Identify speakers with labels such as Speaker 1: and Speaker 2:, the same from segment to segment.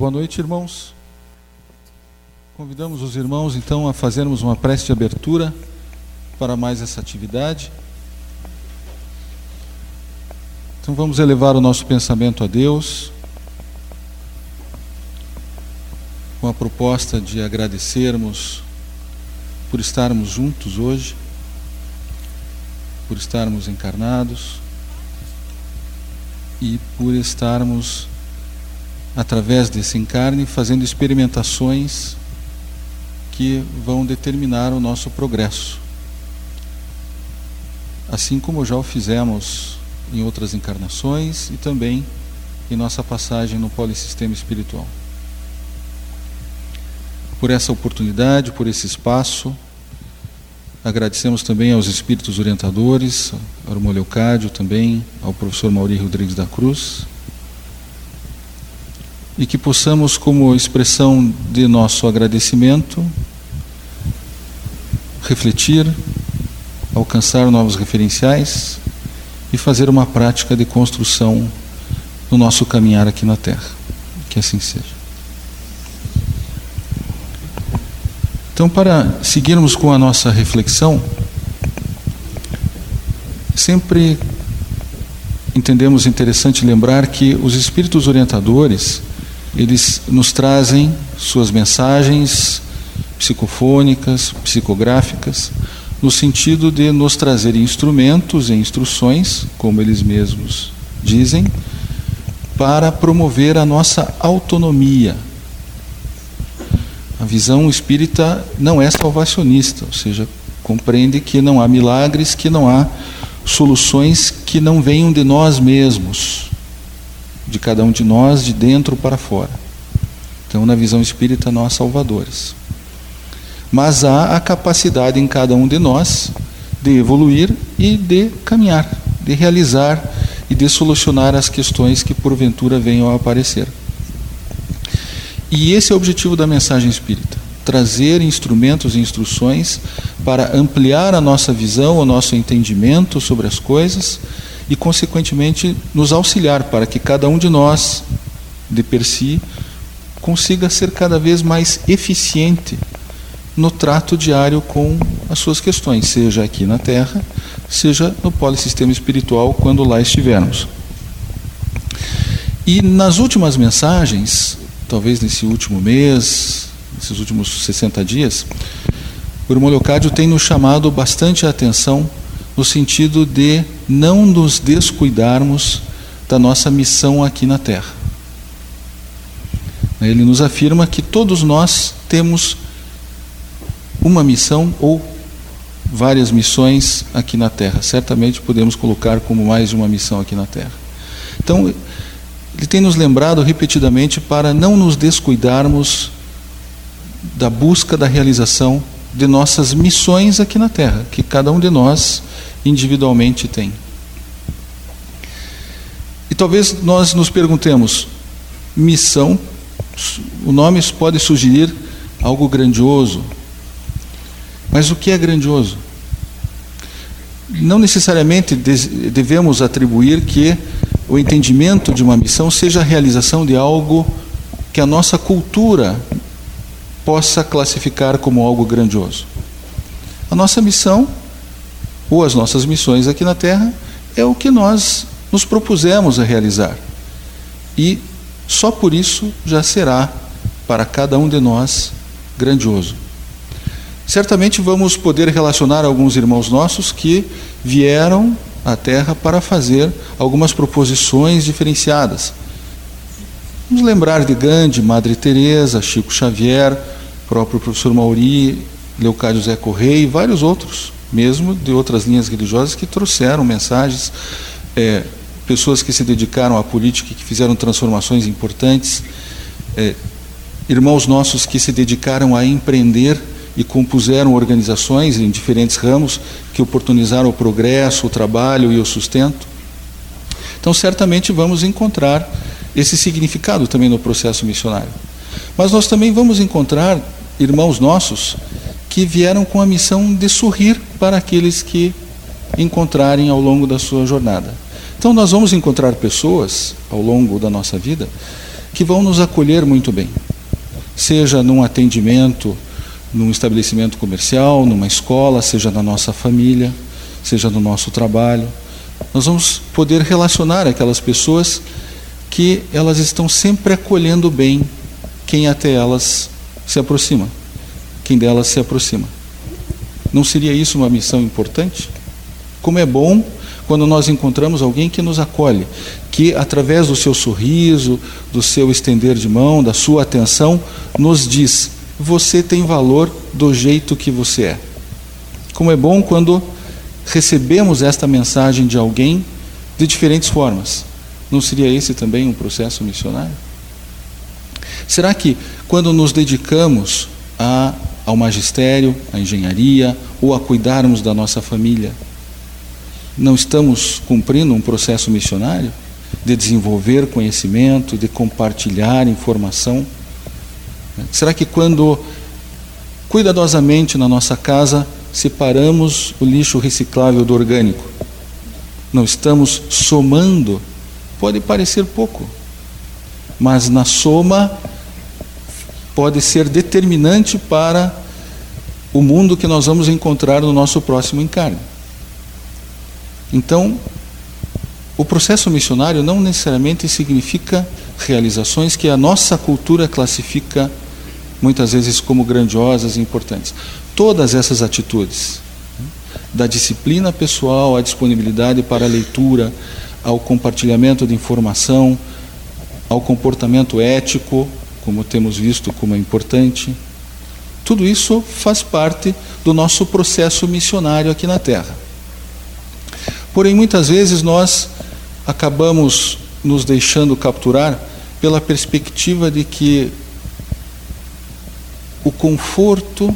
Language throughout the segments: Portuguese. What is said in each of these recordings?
Speaker 1: Boa noite, irmãos. Convidamos os irmãos então a fazermos uma prece de abertura para mais essa atividade. Então vamos elevar o nosso pensamento a Deus com a proposta de agradecermos por estarmos juntos hoje, por estarmos encarnados e por estarmos através desse encarne, fazendo experimentações que vão determinar o nosso progresso. Assim como já o fizemos em outras encarnações e também em nossa passagem no polissistema espiritual. Por essa oportunidade, por esse espaço, agradecemos também aos espíritos orientadores, ao irmão Leocádio também, ao professor Mauri Rodrigues da Cruz, e que possamos, como expressão de nosso agradecimento, refletir, alcançar novos referenciais e fazer uma prática de construção no nosso caminhar aqui na Terra. Que assim seja. Então, para seguirmos com a nossa reflexão, sempre entendemos interessante lembrar que os espíritos orientadores eles nos trazem suas mensagens psicofônicas, psicográficas, no sentido de nos trazer instrumentos e instruções, como eles mesmos dizem, para promover a nossa autonomia. A visão espírita não é salvacionista, ou seja, compreende que não há milagres, que não há soluções que não venham de nós mesmos de cada um de nós, de dentro para fora. Então, na visão espírita, nós salvadores. Mas há a capacidade em cada um de nós de evoluir e de caminhar, de realizar e de solucionar as questões que porventura venham a aparecer. E esse é o objetivo da mensagem espírita: trazer instrumentos e instruções para ampliar a nossa visão, o nosso entendimento sobre as coisas e, consequentemente, nos auxiliar para que cada um de nós, de per si, consiga ser cada vez mais eficiente no trato diário com as suas questões, seja aqui na Terra, seja no polissistema espiritual, quando lá estivermos. E nas últimas mensagens, talvez nesse último mês, nesses últimos 60 dias, o irmão Leocádio tem nos chamado bastante a atenção no sentido de não nos descuidarmos da nossa missão aqui na Terra. Ele nos afirma que todos nós temos uma missão ou várias missões aqui na Terra. Certamente podemos colocar como mais de uma missão aqui na Terra. Então, ele tem nos lembrado repetidamente para não nos descuidarmos da busca da realização de nossas missões aqui na Terra, que cada um de nós individualmente tem. E talvez nós nos perguntemos: missão, o nome pode sugerir algo grandioso, mas o que é grandioso? Não necessariamente devemos atribuir que o entendimento de uma missão seja a realização de algo que a nossa cultura possa classificar como algo grandioso. A nossa missão ou as nossas missões aqui na Terra, é o que nós nos propusemos a realizar. E só por isso já será para cada um de nós grandioso. Certamente vamos poder relacionar alguns irmãos nossos que vieram à Terra para fazer algumas proposições diferenciadas. Vamos lembrar de Gandhi, Madre Teresa, Chico Xavier, próprio professor Mauri, Leocádio Zé Correia e vários outros mesmo de outras linhas religiosas que trouxeram mensagens, é, pessoas que se dedicaram à política, que fizeram transformações importantes, é, irmãos nossos que se dedicaram a empreender e compuseram organizações em diferentes ramos que oportunizaram o progresso, o trabalho e o sustento. Então, certamente vamos encontrar esse significado também no processo missionário. Mas nós também vamos encontrar irmãos nossos que vieram com a missão de sorrir para aqueles que encontrarem ao longo da sua jornada. Então, nós vamos encontrar pessoas ao longo da nossa vida que vão nos acolher muito bem, seja num atendimento, num estabelecimento comercial, numa escola, seja na nossa família, seja no nosso trabalho. Nós vamos poder relacionar aquelas pessoas que elas estão sempre acolhendo bem quem até elas se aproxima, quem delas se aproxima. Não seria isso uma missão importante? Como é bom quando nós encontramos alguém que nos acolhe, que através do seu sorriso, do seu estender de mão, da sua atenção, nos diz: você tem valor do jeito que você é. Como é bom quando recebemos esta mensagem de alguém de diferentes formas. Não seria esse também um processo missionário? Será que quando nos dedicamos a, ao magistério, à engenharia ou a cuidarmos da nossa família, não estamos cumprindo um processo missionário de desenvolver conhecimento, de compartilhar informação? Será que quando cuidadosamente na nossa casa separamos o lixo reciclável do orgânico, não estamos somando? Pode parecer pouco, mas na soma pode ser determinante para o mundo que nós vamos encontrar no nosso próximo encarne. Então, o processo missionário não necessariamente significa realizações que a nossa cultura classifica muitas vezes como grandiosas e importantes. Todas essas atitudes, da disciplina pessoal à disponibilidade para a leitura, ao compartilhamento de informação, ao comportamento ético, como temos visto como é importante, tudo isso faz parte do nosso processo missionário aqui na Terra. Porém, muitas vezes nós acabamos nos deixando capturar pela perspectiva de que o conforto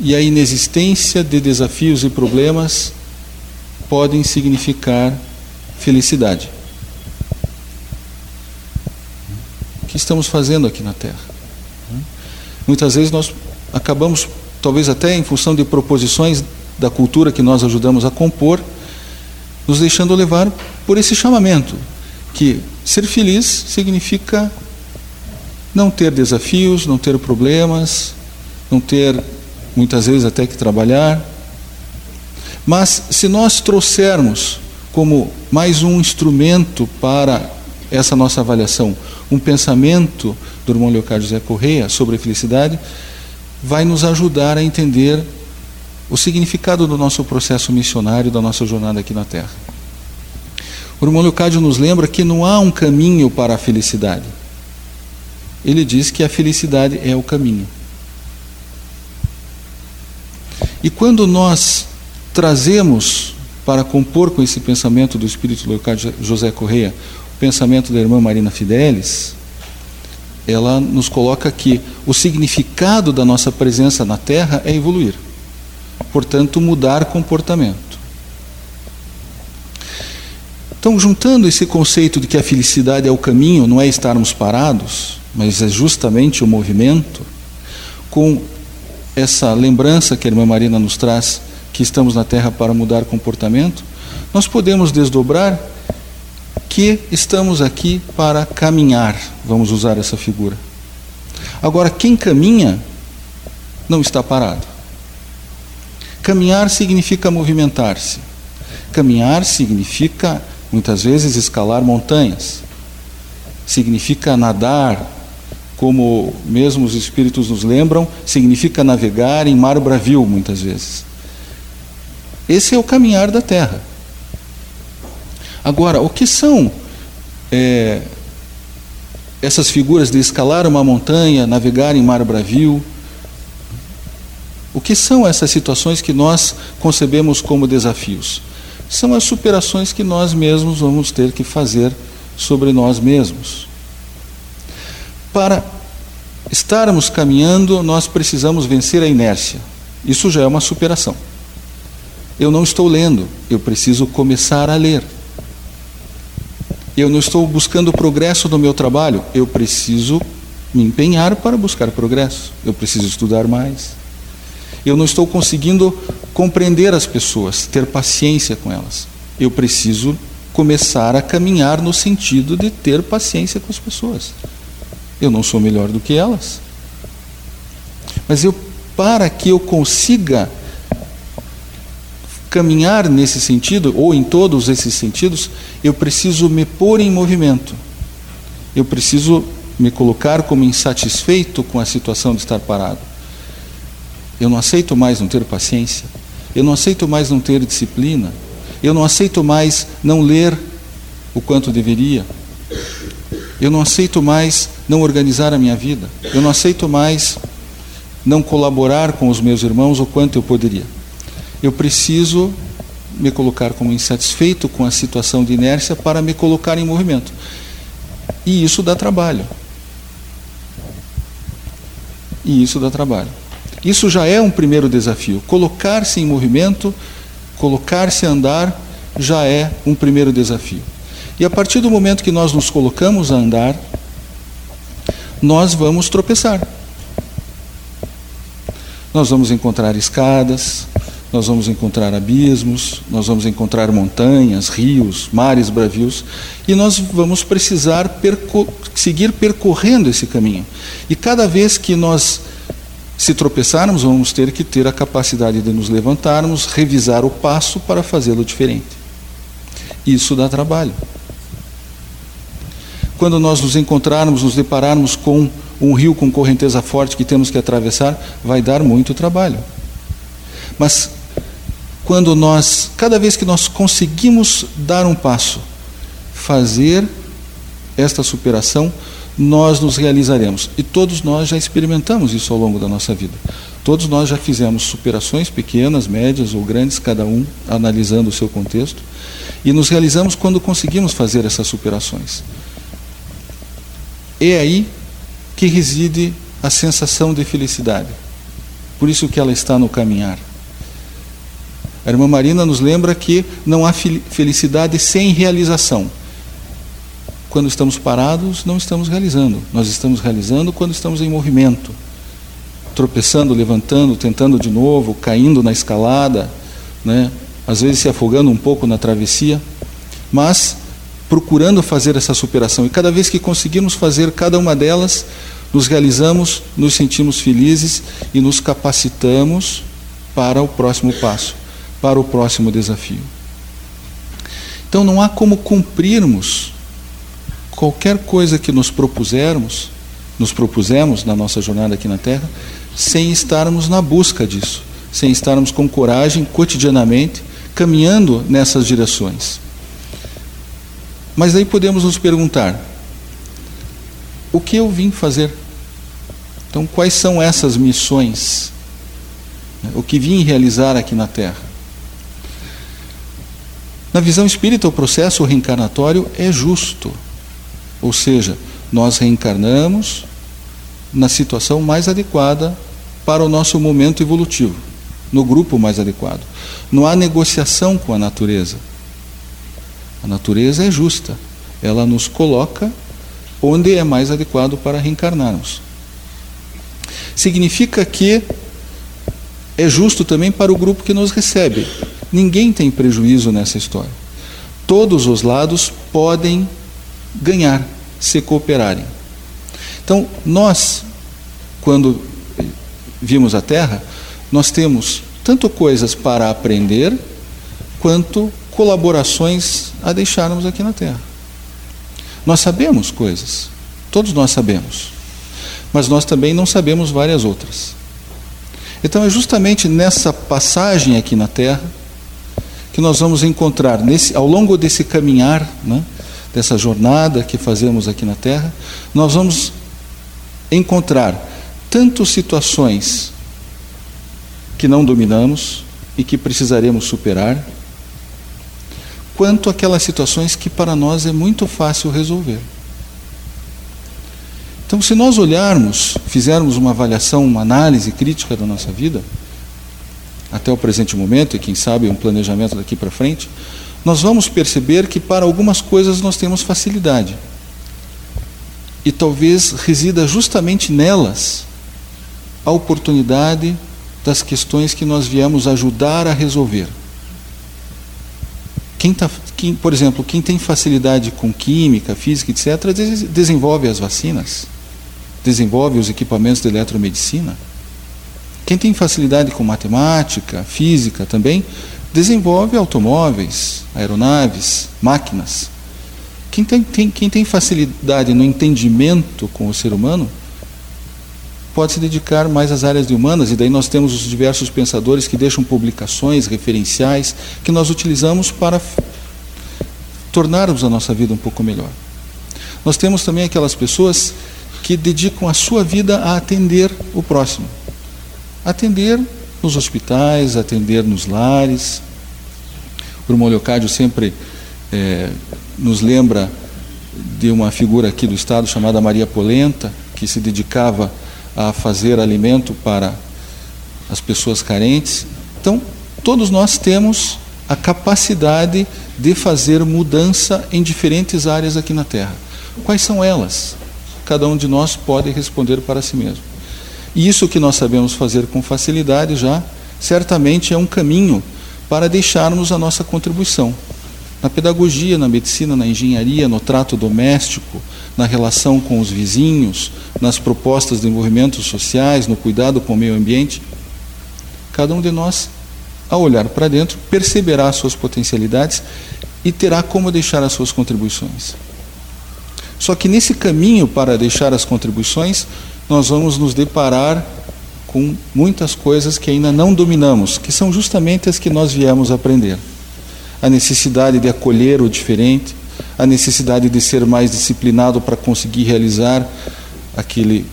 Speaker 1: e a inexistência de desafios e problemas podem significar felicidade. O que estamos fazendo aqui na Terra? Muitas vezes nós acabamos, talvez até em função de proposições da cultura que nós ajudamos a compor, nos deixando levar por esse chamamento, que ser feliz significa não ter desafios, não ter problemas, não ter muitas vezes até que trabalhar. Mas se nós trouxermos como mais um instrumento para essa nossa avaliação, um pensamento do irmão Leocádio José Correia sobre a felicidade, vai nos ajudar a entender o significado do nosso processo missionário, da nossa jornada aqui na Terra. O irmão Leocádio nos lembra que não há um caminho para a felicidade. Ele diz que a felicidade é o caminho. E quando nós trazemos para compor com esse pensamento do Espírito Leocádio José Correia, o pensamento da irmã Marina Fidelis, ela nos coloca que o significado da nossa presença na Terra é evoluir. Portanto, mudar comportamento. Então, juntando esse conceito de que a felicidade é o caminho, não é estarmos parados, mas é justamente o movimento, com essa lembrança que a irmã Marina nos traz, que estamos na Terra para mudar comportamento, nós podemos desdobrar que estamos aqui para caminhar, vamos usar essa figura. Agora, quem caminha não está parado. Caminhar significa movimentar-se. Caminhar significa, muitas vezes, escalar montanhas. Significa nadar, como mesmo os espíritos nos lembram, significa navegar em mar bravio, muitas vezes. Esse é o caminhar da terra. Agora, o que são é, essas figuras de escalar uma montanha, navegar em mar bravio? O que são essas situações que nós concebemos como desafios? São as superações que nós mesmos vamos ter que fazer sobre nós mesmos. Para estarmos caminhando, nós precisamos vencer a inércia. Isso já é uma superação. Eu não estou lendo, eu preciso começar a ler. Eu não estou buscando progresso no meu trabalho, eu preciso me empenhar para buscar progresso. Eu preciso estudar mais. Eu não estou conseguindo compreender as pessoas, ter paciência com elas. Eu preciso começar a caminhar no sentido de ter paciência com as pessoas. Eu não sou melhor do que elas. Mas eu para que eu consiga caminhar nesse sentido ou em todos esses sentidos, eu preciso me pôr em movimento. Eu preciso me colocar como insatisfeito com a situação de estar parado. Eu não aceito mais não ter paciência. Eu não aceito mais não ter disciplina. Eu não aceito mais não ler o quanto deveria. Eu não aceito mais não organizar a minha vida. Eu não aceito mais não colaborar com os meus irmãos o quanto eu poderia. Eu preciso me colocar como insatisfeito com a situação de inércia para me colocar em movimento. E isso dá trabalho. E isso dá trabalho. Isso já é um primeiro desafio. Colocar-se em movimento, colocar-se a andar, já é um primeiro desafio. E a partir do momento que nós nos colocamos a andar, nós vamos tropeçar. Nós vamos encontrar escadas, nós vamos encontrar abismos, nós vamos encontrar montanhas, rios, mares bravios, e nós vamos precisar perco seguir percorrendo esse caminho. E cada vez que nós se tropeçarmos, vamos ter que ter a capacidade de nos levantarmos, revisar o passo para fazê-lo diferente. Isso dá trabalho. Quando nós nos encontrarmos, nos depararmos com um rio com correnteza forte que temos que atravessar, vai dar muito trabalho. Mas quando nós, cada vez que nós conseguimos dar um passo, fazer esta superação, nós nos realizaremos. E todos nós já experimentamos isso ao longo da nossa vida. Todos nós já fizemos superações pequenas, médias ou grandes, cada um analisando o seu contexto, e nos realizamos quando conseguimos fazer essas superações. É aí que reside a sensação de felicidade. Por isso que ela está no caminhar. A irmã Marina nos lembra que não há felicidade sem realização quando estamos parados, não estamos realizando. Nós estamos realizando quando estamos em movimento, tropeçando, levantando, tentando de novo, caindo na escalada, né? às vezes se afogando um pouco na travessia, mas procurando fazer essa superação. E cada vez que conseguimos fazer cada uma delas, nos realizamos, nos sentimos felizes e nos capacitamos para o próximo passo, para o próximo desafio. Então não há como cumprirmos qualquer coisa que nos propusermos, nos propusemos na nossa jornada aqui na Terra, sem estarmos na busca disso, sem estarmos com coragem cotidianamente caminhando nessas direções. Mas aí podemos nos perguntar: o que eu vim fazer? Então, quais são essas missões? O que vim realizar aqui na Terra? Na visão espírita, o processo reencarnatório é justo. Ou seja, nós reencarnamos na situação mais adequada para o nosso momento evolutivo, no grupo mais adequado. Não há negociação com a natureza. A natureza é justa. Ela nos coloca onde é mais adequado para reencarnarmos. Significa que é justo também para o grupo que nos recebe. Ninguém tem prejuízo nessa história. Todos os lados podem ganhar se cooperarem. Então, nós, quando vimos a Terra, nós temos tanto coisas para aprender, quanto colaborações a deixarmos aqui na Terra. Nós sabemos coisas, todos nós sabemos, mas nós também não sabemos várias outras. Então é justamente nessa passagem aqui na Terra que nós vamos encontrar, nesse, ao longo desse caminhar, né, dessa jornada que fazemos aqui na Terra, nós vamos encontrar tanto situações que não dominamos e que precisaremos superar, quanto aquelas situações que para nós é muito fácil resolver. Então, se nós olharmos, fizermos uma avaliação, uma análise crítica da nossa vida, até o presente momento, e quem sabe um planejamento daqui para frente, nós vamos perceber que para algumas coisas nós temos facilidade. E talvez resida justamente nelas a oportunidade das questões que nós viemos ajudar a resolver. Quem tá, quem, por exemplo, quem tem facilidade com química, física, etc., desenvolve as vacinas, desenvolve os equipamentos de eletromedicina. Quem tem facilidade com matemática, física também, desenvolve automóveis, aeronaves, máquinas. Quem tem, tem, quem tem facilidade no entendimento com o ser humano pode se dedicar mais às áreas humanas, e daí nós temos os diversos pensadores que deixam publicações, referenciais, que nós utilizamos para tornarmos a nossa vida um pouco melhor. Nós temos também aquelas pessoas que dedicam a sua vida a atender o próximo. Atender nos hospitais, atender nos lares. O irmão Leocádio sempre é, nos lembra de uma figura aqui do Estado chamada Maria Polenta, que se dedicava a fazer alimento para as pessoas carentes. Então, todos nós temos a capacidade de fazer mudança em diferentes áreas aqui na Terra. Quais são elas? Cada um de nós pode responder para si mesmo. E isso que nós sabemos fazer com facilidade já, certamente é um caminho para deixarmos a nossa contribuição. Na pedagogia, na medicina, na engenharia, no trato doméstico, na relação com os vizinhos, nas propostas de envolvimentos sociais, no cuidado com o meio ambiente. Cada um de nós, ao olhar para dentro, perceberá as suas potencialidades e terá como deixar as suas contribuições. Só que nesse caminho para deixar as contribuições, nós vamos nos deparar com muitas coisas que ainda não dominamos, que são justamente as que nós viemos aprender. A necessidade de acolher o diferente, a necessidade de ser mais disciplinado para conseguir realizar aquele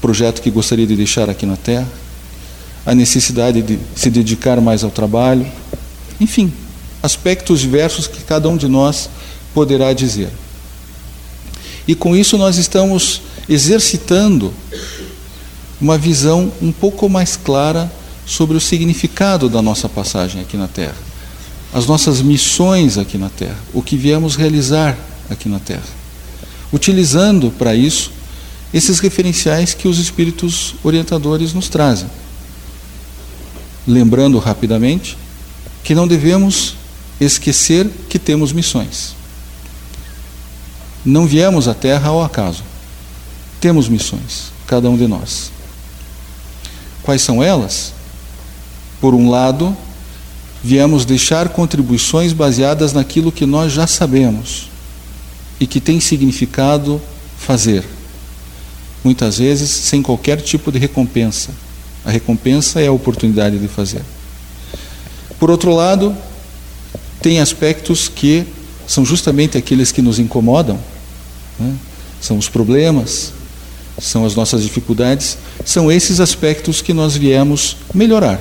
Speaker 1: projeto que gostaria de deixar aqui na Terra, a necessidade de se dedicar mais ao trabalho, enfim, aspectos diversos que cada um de nós poderá dizer. E com isso nós estamos exercitando uma visão um pouco mais clara sobre o significado da nossa passagem aqui na Terra, as nossas missões aqui na Terra, o que viemos realizar aqui na Terra, utilizando para isso esses referenciais que os espíritos orientadores nos trazem. Lembrando rapidamente que não devemos esquecer que temos missões. Não viemos à Terra ao acaso. Temos missões, cada um de nós. Quais são elas? Por um lado, viemos deixar contribuições baseadas naquilo que nós já sabemos e que tem significado fazer. Muitas vezes sem qualquer tipo de recompensa. A recompensa é a oportunidade de fazer. Por outro lado, tem aspectos que são justamente aqueles que nos incomodam, né? são os problemas, são as nossas dificuldades, são esses aspectos que nós viemos melhorar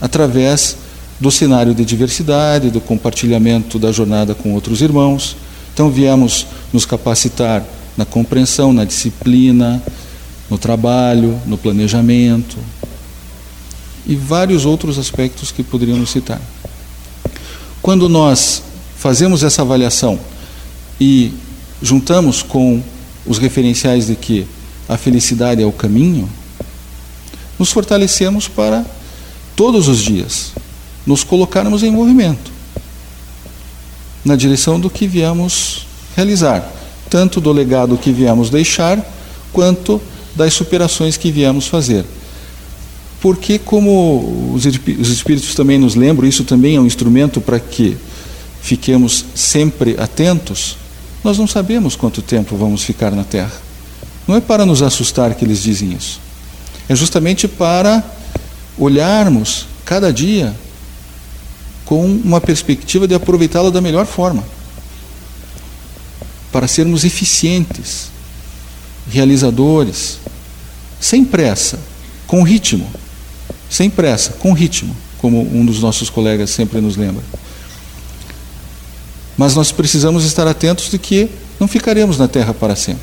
Speaker 1: através do cenário de diversidade, do compartilhamento da jornada com outros irmãos. Então, viemos nos capacitar na compreensão, na disciplina, no trabalho, no planejamento e vários outros aspectos que poderíamos citar. Quando nós fazemos essa avaliação e juntamos com os referenciais de que a felicidade é o caminho, nos fortalecemos para todos os dias nos colocarmos em movimento na direção do que viemos realizar, tanto do legado que viemos deixar, quanto das superações que viemos fazer. Porque, como os Espíritos também nos lembram, isso também é um instrumento para que fiquemos sempre atentos, nós não sabemos quanto tempo vamos ficar na Terra. Não é para nos assustar que eles dizem isso. É justamente para olharmos cada dia com uma perspectiva de aproveitá-la da melhor forma, para sermos eficientes, realizadores, sem pressa, com ritmo, sem pressa, com ritmo, como um dos nossos colegas sempre nos lembra. Mas nós precisamos estar atentos de que não ficaremos na Terra para sempre,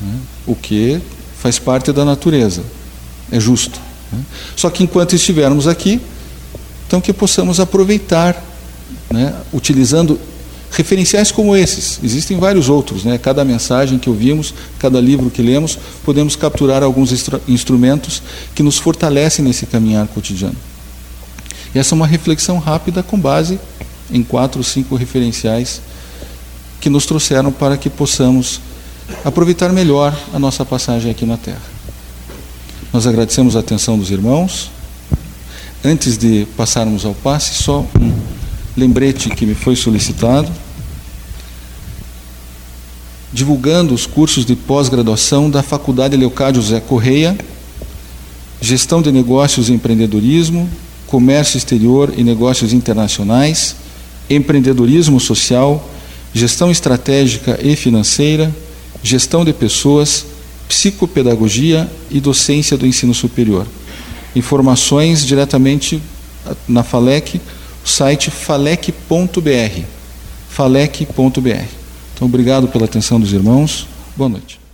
Speaker 1: né? o que faz parte da natureza, é justo. Né? Só que enquanto estivermos aqui, então que possamos aproveitar, né, utilizando referenciais como esses. Existem vários outros, né? Cada mensagem que ouvimos, cada livro que lemos, podemos capturar alguns instrumentos que nos fortalecem nesse caminhar cotidiano. E essa é uma reflexão rápida com base em quatro ou cinco referenciais que nos trouxeram para que possamos aproveitar melhor a nossa passagem aqui na Terra. Nós agradecemos a atenção dos irmãos. Antes de passarmos ao passe, só um lembrete que me foi solicitado. Divulgando os cursos de pós-graduação da Faculdade Leocádio José Correia, Gestão de Negócios e Empreendedorismo, Comércio Exterior e Negócios Internacionais, Empreendedorismo Social, Gestão Estratégica e Financeira, Gestão de Pessoas, Psicopedagogia e Docência do Ensino Superior. Informações diretamente na FALEC, o site falec.br. falec.br. Então, obrigado pela atenção dos irmãos. Boa noite.